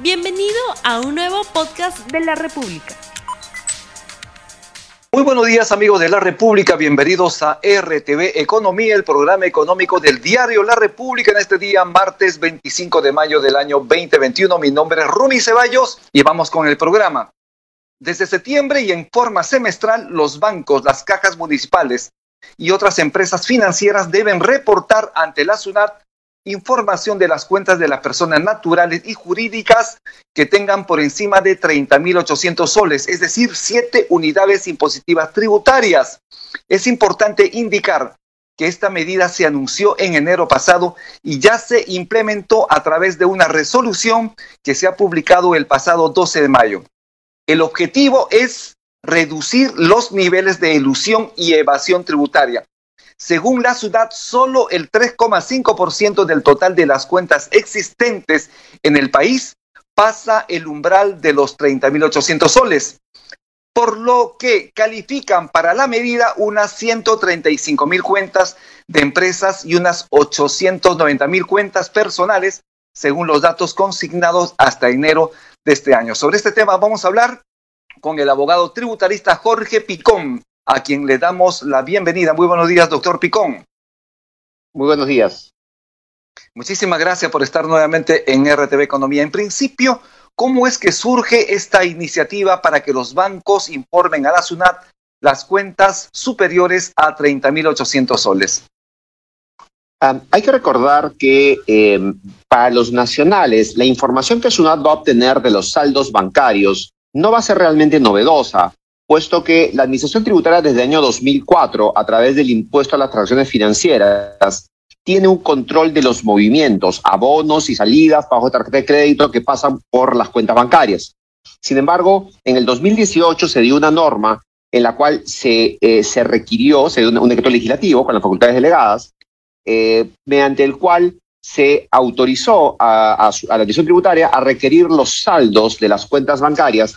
Bienvenido a un nuevo podcast de la República. Muy buenos días amigos de la República, bienvenidos a RTV Economía, el programa económico del diario La República en este día, martes 25 de mayo del año 2021. Mi nombre es Rumi Ceballos y vamos con el programa. Desde septiembre y en forma semestral, los bancos, las cajas municipales y otras empresas financieras deben reportar ante la SUNAT información de las cuentas de las personas naturales y jurídicas que tengan por encima de 30.800 soles, es decir, siete unidades impositivas tributarias. Es importante indicar que esta medida se anunció en enero pasado y ya se implementó a través de una resolución que se ha publicado el pasado 12 de mayo. El objetivo es reducir los niveles de ilusión y evasión tributaria. Según la ciudad, solo el 3,5% del total de las cuentas existentes en el país pasa el umbral de los 30.800 soles, por lo que califican para la medida unas 135 mil cuentas de empresas y unas 890 mil cuentas personales, según los datos consignados hasta enero de este año. Sobre este tema vamos a hablar con el abogado tributarista Jorge Picón, a quien le damos la bienvenida. Muy buenos días, doctor Picón. Muy buenos días. Muchísimas gracias por estar nuevamente en RTV Economía. En principio, ¿cómo es que surge esta iniciativa para que los bancos informen a la SUNAT las cuentas superiores a 30.800 soles? Um, hay que recordar que eh, para los nacionales, la información que SUNAT va a obtener de los saldos bancarios no va a ser realmente novedosa, puesto que la Administración Tributaria desde el año 2004, a través del impuesto a las transacciones financieras, tiene un control de los movimientos, abonos y salidas bajo tarjeta de crédito que pasan por las cuentas bancarias. Sin embargo, en el 2018 se dio una norma en la cual se, eh, se requirió, se dio un, decreto legislativo con las facultades delegadas, eh, mediante el cual se autorizó a, a la Administración Tributaria a requerir los saldos de las cuentas bancarias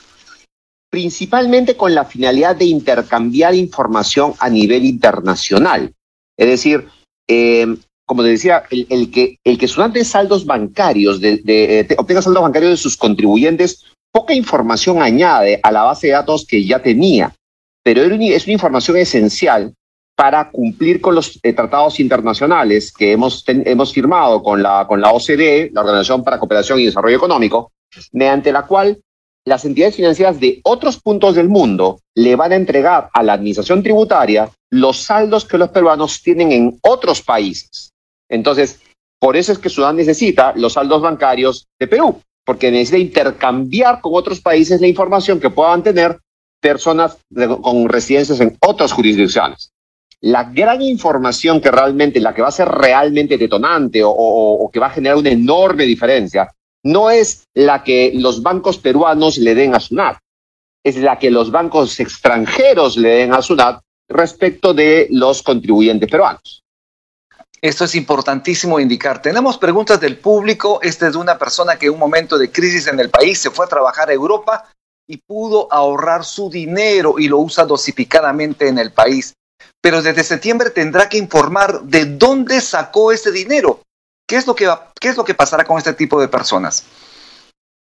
principalmente con la finalidad de intercambiar información a nivel internacional. Es decir, eh, como decía, el, que, el que saldos bancarios, de, obtenga saldos bancarios de sus contribuyentes, poca información añade a la base de datos que ya tenía, pero es una información esencial para cumplir con los eh, tratados internacionales que hemos, hemos firmado con la, con la OCDE, la Organización para Cooperación y Desarrollo Económico, mediante la cual las entidades financieras de otros puntos del mundo le van a entregar a la administración tributaria los saldos que los peruanos tienen en otros países. Entonces, por eso es que Sudán necesita los saldos bancarios de Perú, porque necesita intercambiar con otros países la información que puedan tener personas con residencias en otras jurisdicciones. La gran información que realmente, la que va a ser realmente detonante o que va a generar una enorme diferencia, no es la que los bancos peruanos le den a SUNAT, es la que los bancos extranjeros le den a SUNAT respecto de los contribuyentes peruanos. Esto es importantísimo indicar. Tenemos preguntas del público. Este es de una persona que en un momento de crisis en el país se fue a trabajar a Europa y pudo ahorrar su dinero y lo usa dosificadamente en el país. Pero desde septiembre tendrá que informar de dónde sacó ese dinero. ¿Qué es lo que, va, qué es lo que pasará con este tipo de personas?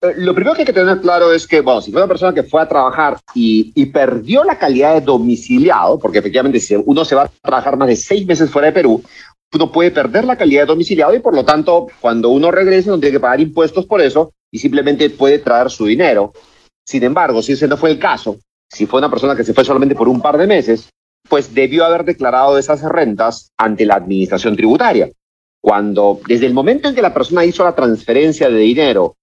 Eh, lo primero que hay que tener claro es que, bueno, si fue una persona que fue a trabajar y, y, perdió la calidad de domiciliado, porque efectivamente si uno se va a trabajar más de seis meses fuera de Perú, uno puede perder la calidad de domiciliado y por lo tanto, cuando uno regrese, no tiene que pagar impuestos por eso y simplemente puede traer su dinero. Sin embargo, si ese no fue el caso, si fue una persona que se fue solamente por un par de meses, pues debió haber declarado esas rentas ante la administración tributaria. Cuando, desde el momento en que la persona hizo la transferencia de dinero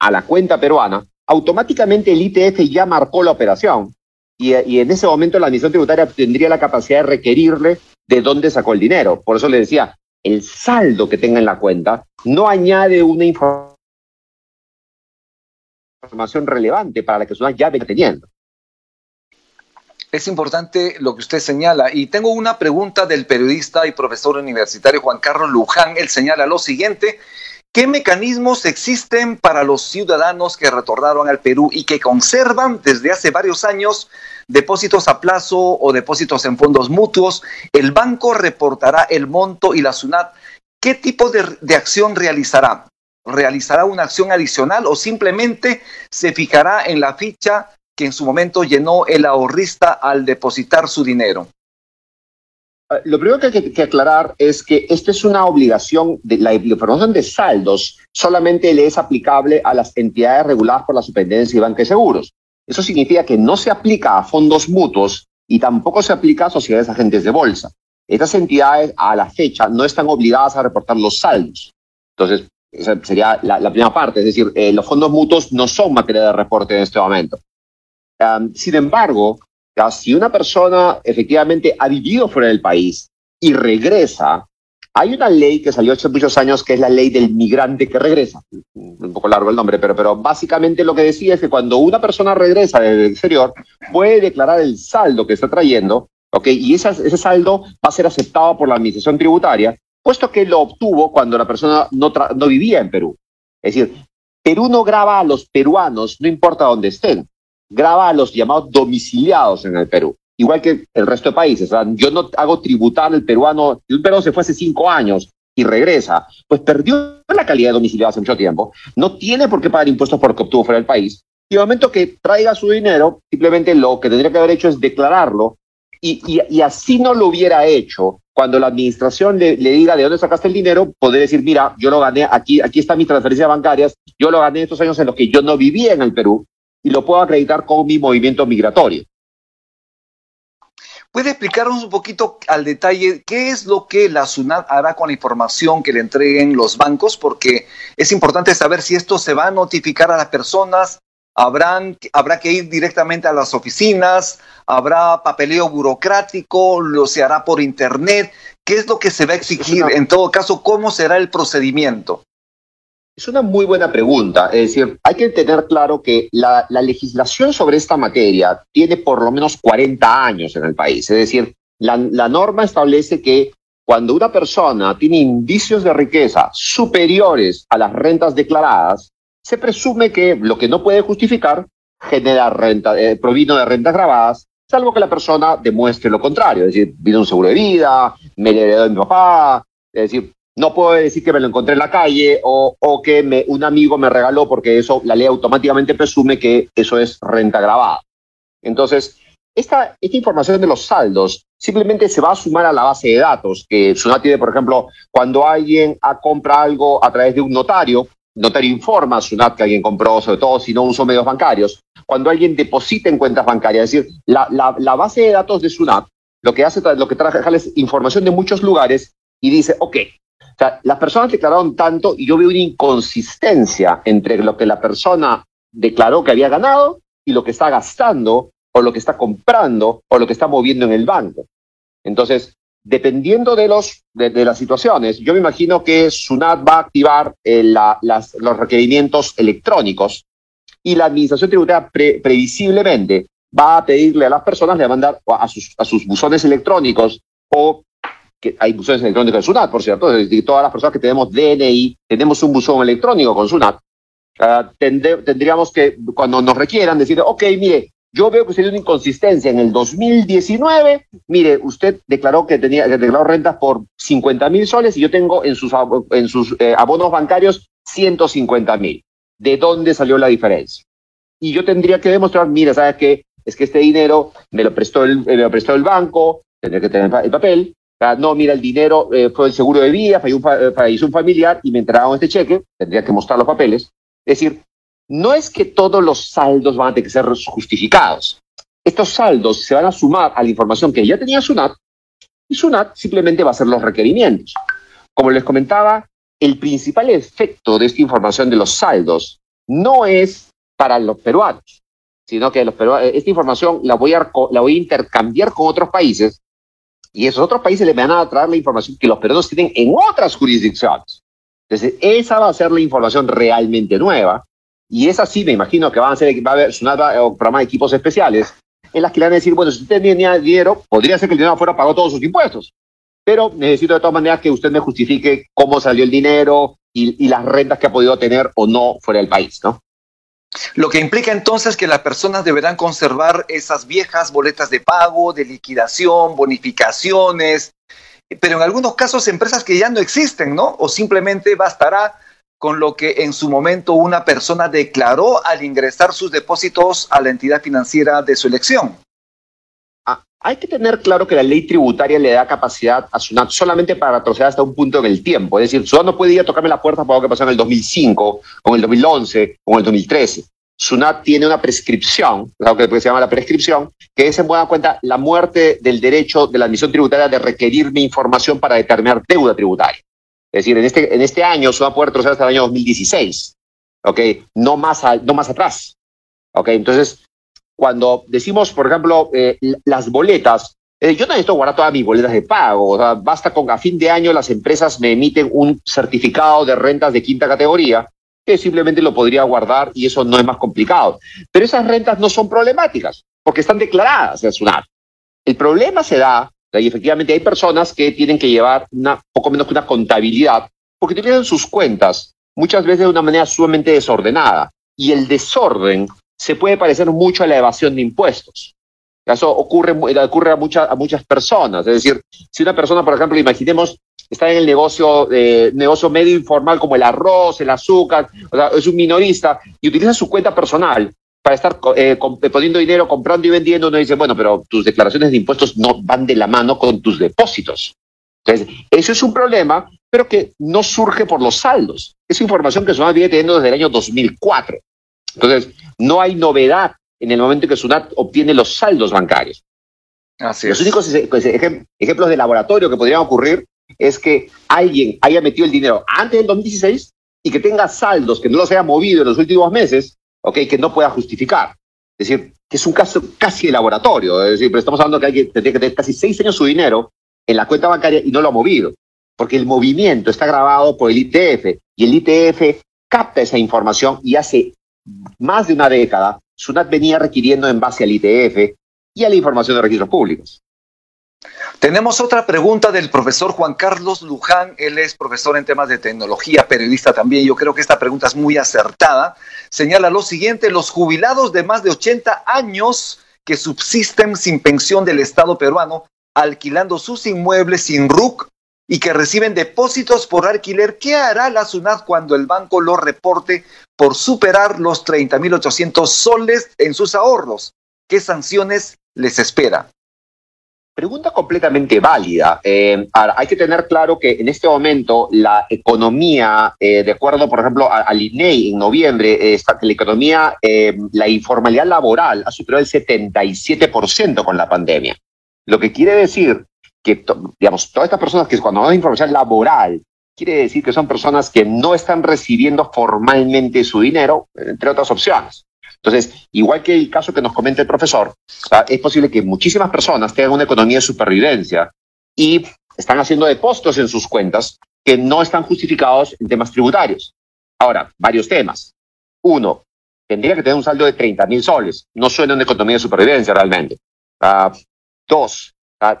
a la cuenta peruana, automáticamente el ITF ya marcó la operación y, en ese momento la administración tributaria tendría la capacidad de requerirle de dónde sacó el dinero. Por eso le decía, el saldo que tenga en la cuenta no añade una información relevante para la que persona ya venga teniendo. Es importante lo que usted señala. Y tengo una pregunta del periodista y profesor universitario Juan Carlos Luján. Él señala lo siguiente. ¿Qué mecanismos existen para los ciudadanos que retornaron al Perú y que conservan desde hace varios años depósitos a plazo o depósitos en fondos mutuos? El banco reportará el monto y la SUNAT. ¿Qué tipo de, de acción realizará? realizará una acción adicional o simplemente se fijará en la ficha que en su momento llenó el ahorrista al depositar su dinero? Ah, lo primero que hay que, aclarar es que esta es una obligación, de la información de saldos solamente le es aplicable a las entidades reguladas por la Superintendencia de Banca y Seguros. Eso significa que no se aplica a fondos mutuos y tampoco se aplica a sociedades agentes de bolsa. Estas entidades a la fecha no están obligadas a reportar los saldos. Entonces, esa sería la, primera parte, es decir, eh, los fondos mutuos no son materia de reporte en este momento. Sin embargo, si una persona efectivamente ha vivido fuera del país y regresa, hay una ley que salió hace muchos años que es la ley del migrante que regresa. Un poco largo el nombre, pero, pero básicamente lo que decía es que cuando una persona regresa del exterior, puede declarar el saldo que está trayendo, ¿ok? Y ese, ese saldo va a ser aceptado por la administración tributaria, puesto que lo obtuvo cuando la persona no, no vivía en Perú. Es decir, Perú no graba a los peruanos, no importa dónde estén graba a los llamados domiciliados en el Perú, igual que el resto de países. Yo no hago tributar al peruano, si un peruano se fue hace cinco años y regresa, pues perdió la calidad de domiciliado hace mucho tiempo, no tiene por qué pagar impuestos porque obtuvo fuera del país, y el momento que traiga su dinero, simplemente lo que tendría que haber hecho es declararlo, y, y, así no lo hubiera hecho, cuando la administración le, le, diga de dónde sacaste el dinero, poder decir, mira, yo lo gané, aquí, aquí está mi transferencia bancarias, yo lo gané estos años en los que yo no vivía en el Perú, y lo puedo acreditar con mi movimiento migratorio. ¿Puede explicarnos un poquito al detalle qué es lo que la SUNAT hará con la información que le entreguen los bancos? Porque es importante saber si esto se va a notificar a las personas, habrán, habrá que ir directamente a las oficinas, habrá papeleo burocrático, lo se hará por internet. ¿Qué es lo que se va a exigir? En todo caso, ¿cómo será el procedimiento? Es una muy buena pregunta. Es decir, hay que tener claro que la, legislación sobre esta materia tiene por lo menos 40 años en el país. Es decir, la, norma establece que cuando una persona tiene indicios de riqueza superiores a las rentas declaradas, se presume que lo que no puede justificar genera renta, eh, provino de rentas grabadas, salvo que la persona demuestre lo contrario, es decir, vino un seguro de vida, me heredó de mi papá, es decir, no puedo decir que me lo encontré en la calle o, que un amigo me regaló porque eso la ley automáticamente presume que eso es renta grabada. Entonces, esta, esta información de los saldos simplemente se va a sumar a la base de datos que Sunat tiene, por ejemplo, cuando alguien compra algo a través de un notario, notario informa a Sunat que alguien compró, sobre todo si no usó medios bancarios, cuando alguien deposita en cuentas bancarias, es decir, la, la, base de datos de Sunat lo que hace, lo que trae es información de muchos lugares y dice, ok, sea, las personas declararon tanto y yo veo una inconsistencia entre lo que la persona declaró que había ganado y lo que está gastando o lo que está comprando o lo que está moviendo en el banco. Entonces, dependiendo de, los, de, las situaciones, yo me imagino que SUNAT va a activar eh, los requerimientos electrónicos y la Administración Tributaria previsiblemente va a pedirle a las personas, le va a mandar a sus, a sus buzones electrónicos o que hay buzones electrónicos de SUNAT, por cierto, todas las personas que tenemos DNI, tenemos un buzón electrónico con SUNAT, uh, tendríamos que, cuando nos requieran, decir, ok, mire, yo veo que usted tiene una inconsistencia en el 2019, mire, usted declaró que tenía que declaró rentas por 50 mil soles y yo tengo en sus, en sus eh, abonos bancarios 150 mil. ¿De dónde salió la diferencia? Y yo tendría que demostrar, mire, ¿sabes qué? Es que este dinero me lo prestó el, me lo prestó el banco, tendría que tener el papel, no, mira, el dinero eh, fue el seguro de vida, eh, falleció un, familiar y me entregaron este cheque, tendría que mostrar los papeles. Es decir, no es que todos los saldos van a tener que ser justificados. Estos saldos se van a sumar a la información que ya tenía SUNAT y SUNAT simplemente va a hacer los requerimientos. Como les comentaba, el principal efecto de esta información de los saldos no es para los peruanos, sino que los peruanos, esta información la voy, a, la voy a intercambiar con otros países y esos otros países le van a traer la información que los peruanos tienen en otras jurisdicciones. Entonces, esa va a ser la información realmente nueva. Y esa sí, me imagino que van a ser, va a haber un programa de equipos especiales en las que le van a decir, bueno, si usted tenía dinero, podría ser que el dinero fuera pagó todos sus impuestos. Pero necesito de todas maneras que usted me justifique cómo salió el dinero y, y las rentas que ha podido tener o no fuera del país, ¿no? Lo que implica entonces que las personas deberán conservar esas viejas boletas de pago, de liquidación, bonificaciones, pero en algunos casos empresas que ya no existen, ¿no? O simplemente bastará con lo que en su momento una persona declaró al ingresar sus depósitos a la entidad financiera de su elección. Ah, hay que tener claro que la ley tributaria le da capacidad a SUNAT solamente para retroceder hasta un punto en el tiempo. Es decir, SUNAT no puede ir a tocarme la puerta por lo que pasó en el 2005, o en el 2011, o en el 2013. SUNAT tiene una prescripción, lo que se llama la prescripción, que es en buena cuenta la muerte del derecho de la admisión tributaria de requerirme información para determinar deuda tributaria. Es decir, en este, en este año a poder trozar hasta el año 2016, ¿ok? No más, no más atrás, ¿ok? Entonces, cuando decimos, por ejemplo, eh, las boletas, eh, yo no necesito guardar todas mis boletas de pago, o sea, basta con a fin de año las empresas me emiten un certificado de rentas de quinta categoría, que simplemente lo podría guardar y eso no es más complicado. Pero esas rentas no son problemáticas, porque están declaradas en SUNAT. El problema se da y efectivamente hay personas que tienen que llevar una, poco menos que una contabilidad, porque tienen sus cuentas muchas veces de una manera sumamente desordenada. Y el desorden se puede parecer mucho a la evasión de impuestos. Eso ocurre, ocurre a, muchas a muchas personas. Es decir, si una persona, por ejemplo, imaginemos, está en el negocio, eh, negocio medio informal como el arroz, el azúcar, o sea, es un minorista y utiliza su cuenta personal para estar eh, eh, poniendo dinero, comprando y vendiendo, uno dice, bueno, pero tus declaraciones de impuestos no van de la mano con tus depósitos. Entonces, eso es un problema, pero que no surge por los saldos. Es información que SUNAT viene teniendo desde el año 2004. Entonces, no hay novedad en el momento en que SUNAT obtiene los saldos bancarios. Así los únicos pues, ejemplos de laboratorio que podrían ocurrir es que alguien haya metido el dinero antes del 2016 y que tenga saldos que no los haya movido en los últimos meses ¿okay? que no pueda justificar. Es decir, que es un caso casi de laboratorio. Es decir, pero estamos hablando que alguien tendría que tener casi seis años su dinero en la cuenta bancaria y no lo ha movido. Porque el movimiento está grabado por el ITF y el ITF capta esa información y hace más de una década SUNAT venía requiriendo en base al ITF y a la información de registros públicos. Tenemos otra pregunta del profesor Juan Carlos Luján. Él es profesor en temas de tecnología, periodista también. Yo creo que esta pregunta es muy acertada. Señala lo siguiente, los jubilados de más de 80 años que subsisten sin pensión del Estado peruano, alquilando sus inmuebles sin RUC y que reciben depósitos por alquiler, ¿qué hará la SUNAT cuando el banco lo reporte por superar los 30.800 soles en sus ahorros? ¿Qué sanciones les espera? Pregunta completamente válida. Eh, hay que tener claro que en este momento la economía, eh, de acuerdo, por ejemplo, al INEI en noviembre, que la economía, eh, la informalidad laboral ha superado el 77% con la pandemia. Lo que quiere decir que, digamos, todas estas personas que cuando hablamos de información laboral, quiere decir que son personas que no están recibiendo formalmente su dinero, entre otras opciones. Entonces, igual que el caso que nos comenta el profesor, es posible que muchísimas personas tengan una economía de supervivencia y están haciendo depósitos en sus cuentas que no están justificados en temas tributarios. Ahora, varios temas. Uno, tendría que tener un saldo de 30 mil soles. No suena una economía de supervivencia realmente. Ah, dos,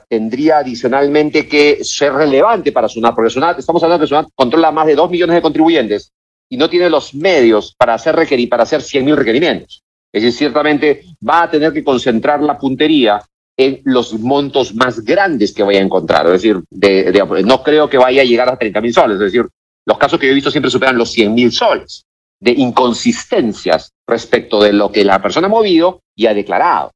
tendría adicionalmente que ser relevante para SUNAT, porque SUNAT, estamos hablando de que SUNAT controla más de 2 millones de contribuyentes y no tiene los medios para hacer, requerir, para hacer 100.000 requerimientos. Es decir, ciertamente va a tener que concentrar la puntería en los montos más grandes que vaya a encontrar. Es decir, no creo que vaya a llegar a 30.000 soles. Es decir, los casos que yo he visto siempre superan los 100.000 soles de inconsistencias respecto de lo que la persona ha movido y ha declarado.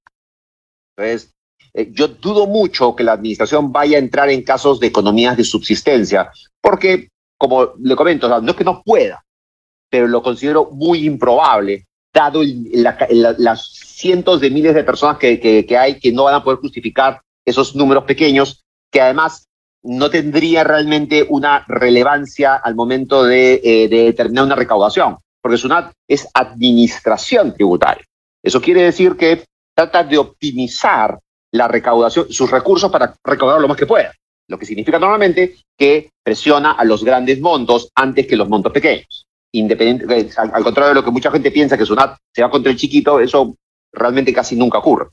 Entonces, eh, yo dudo mucho que la administración vaya a entrar en casos de economías de subsistencia, porque, como le comento, no es que no pueda, pero lo considero muy improbable, dado las cientos de miles de personas que, hay que no van a poder justificar esos números pequeños, que además no tendría realmente una relevancia al momento de, eh, determinar una recaudación, porque SUNAT es administración tributaria. Eso quiere decir que trata de optimizar la recaudación, sus recursos para recaudar lo más que pueda, lo que significa normalmente que presiona a los grandes montos antes que los montos pequeños independiente, eh, al, contrario de lo que mucha gente piensa que SUNAT se va contra el chiquito, eso realmente casi nunca ocurre.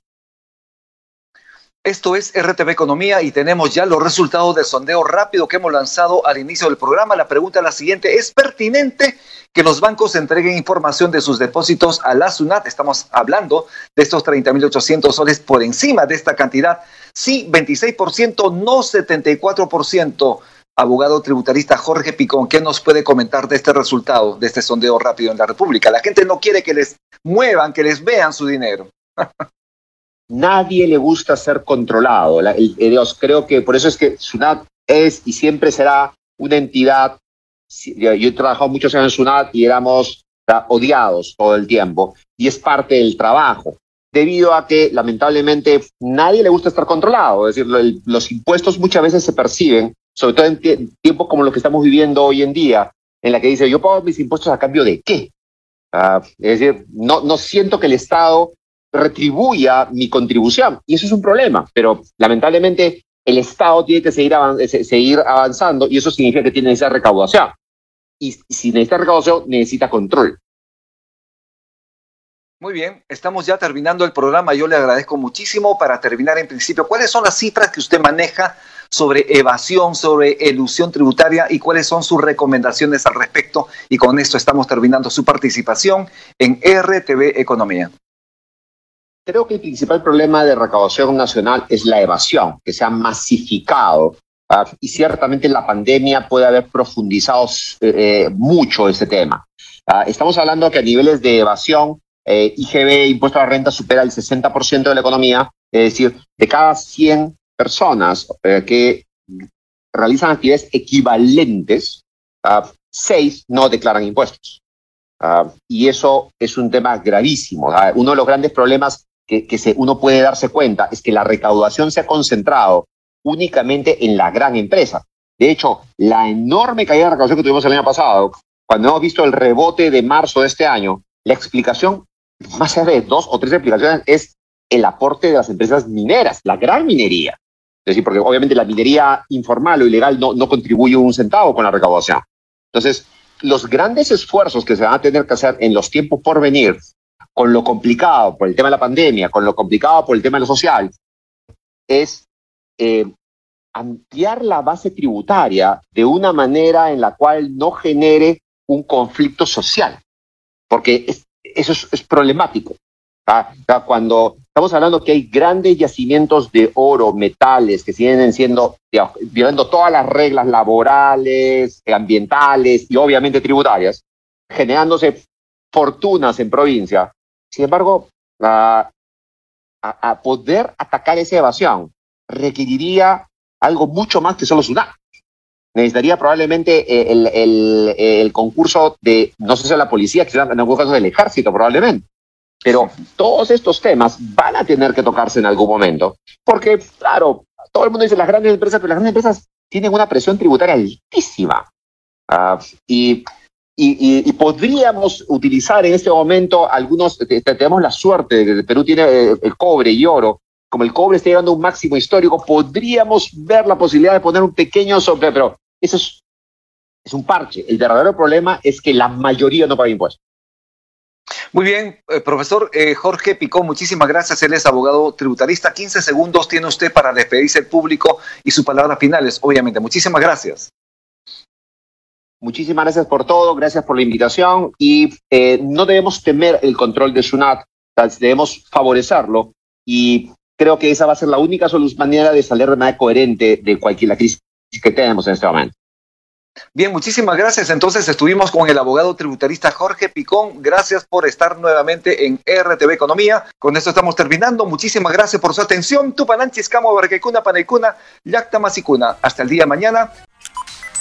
Esto es RTV Economía y tenemos ya los resultados del sondeo rápido que hemos lanzado al inicio del programa. La pregunta es la siguiente, ¿es pertinente que los bancos entreguen información de sus depósitos a la SUNAT? Estamos hablando de estos 30.800 soles por encima de esta cantidad. Sí, 26%, no 74%. abogado tributarista Jorge Picón, ¿qué nos puede comentar de este resultado, de este sondeo rápido en la República? La gente no quiere que les muevan, que les vean su dinero. Nadie le gusta ser controlado. Dios, creo que por eso es que SUNAT es y siempre será una entidad. Yo he trabajado muchos años en SUNAT y éramos odiados todo el tiempo y es parte del trabajo debido a que lamentablemente nadie le gusta estar controlado. Es decir, los impuestos muchas veces se perciben, sobre todo en tiempos como los que estamos viviendo hoy en día, en la que dice, yo pago mis impuestos a cambio de qué. Ah, es decir, no, no siento que el Estado retribuya mi contribución y eso es un problema, pero lamentablemente el Estado tiene que seguir, seguir avanzando y eso significa que tiene esa recaudación. Y si necesita recaudación, necesita control. Muy bien, estamos ya terminando el programa. Yo le agradezco muchísimo. Para terminar, en principio, ¿cuáles son las cifras que usted maneja sobre evasión, sobre elusión tributaria y cuáles son sus recomendaciones al respecto? Y con esto estamos terminando su participación en RTV Economía. Creo que el principal problema de recaudación nacional es la evasión, que se ha masificado. Y ciertamente la pandemia puede haber profundizado eh, mucho ese tema. Estamos hablando que a niveles de evasión eh, IGB, impuesto a la renta, supera el 60% de la economía, es decir, de cada 100 personas eh, que realizan actividades equivalentes, uh, seis no declaran impuestos. Ah, y eso es un tema gravísimo. Uno de los grandes problemas que, que uno puede darse cuenta es que la recaudación se ha concentrado únicamente en la gran empresa. De hecho, la enorme caída de recaudación que tuvimos el año pasado, cuando hemos visto el rebote de marzo de este año, la explicación más allá de dos o tres explicaciones, es el aporte de las empresas mineras, la gran minería. Es decir, porque obviamente la minería informal o ilegal no, no contribuye un centavo con la recaudación. Entonces, los grandes esfuerzos que se van a tener que hacer en los tiempos por venir, con lo complicado por el tema de la pandemia, con lo complicado por el tema de lo social, es eh, ampliar la base tributaria de una manera en la cual no genere un conflicto social. Porque es, eso es, problemático. ¿ah? cuando estamos hablando que hay grandes yacimientos de oro, metales, que siguen siendo, violando todas las reglas laborales, ambientales y obviamente tributarias, generándose fortunas en provincia. Sin embargo, a, poder atacar esa evasión requeriría algo mucho más que solo SUNAT necesitaría probablemente eh, el, el, concurso de, no sé si la policía, quizás en algún caso del ejército probablemente. Pero todos estos temas van a tener que tocarse en algún momento, porque, claro, todo el mundo dice las grandes empresas, pero las grandes empresas tienen una presión tributaria altísima. Ah, y, y, podríamos utilizar en este momento algunos, tenemos la suerte Perú tiene eh, el cobre y oro, como el cobre está llegando a un máximo histórico, podríamos ver la posibilidad de poner un pequeño sobre, pero eso es, es un parche. El verdadero problema es que la mayoría no paga impuestos. Muy bien, eh, profesor eh, Jorge Picó, muchísimas gracias. Él es abogado tributarista. 15 segundos tiene usted para despedirse del público y sus palabras finales, obviamente. Muchísimas gracias. Muchísimas gracias por todo, gracias por la invitación y eh, no debemos temer el control de SUNAT, debemos favorecerlo y creo que esa va a ser la única manera de salir de manera coherente de cualquier crisis que tenemos en este momento. Bien, muchísimas gracias. Entonces estuvimos con el abogado tributarista Jorge Picón. Gracias por estar nuevamente en RTV Economía. Con esto estamos terminando. Muchísimas gracias por su atención. Tupananchis, Camo, Barquecuna, Panecuna, Yacta, Masicuna. Hasta el día de mañana.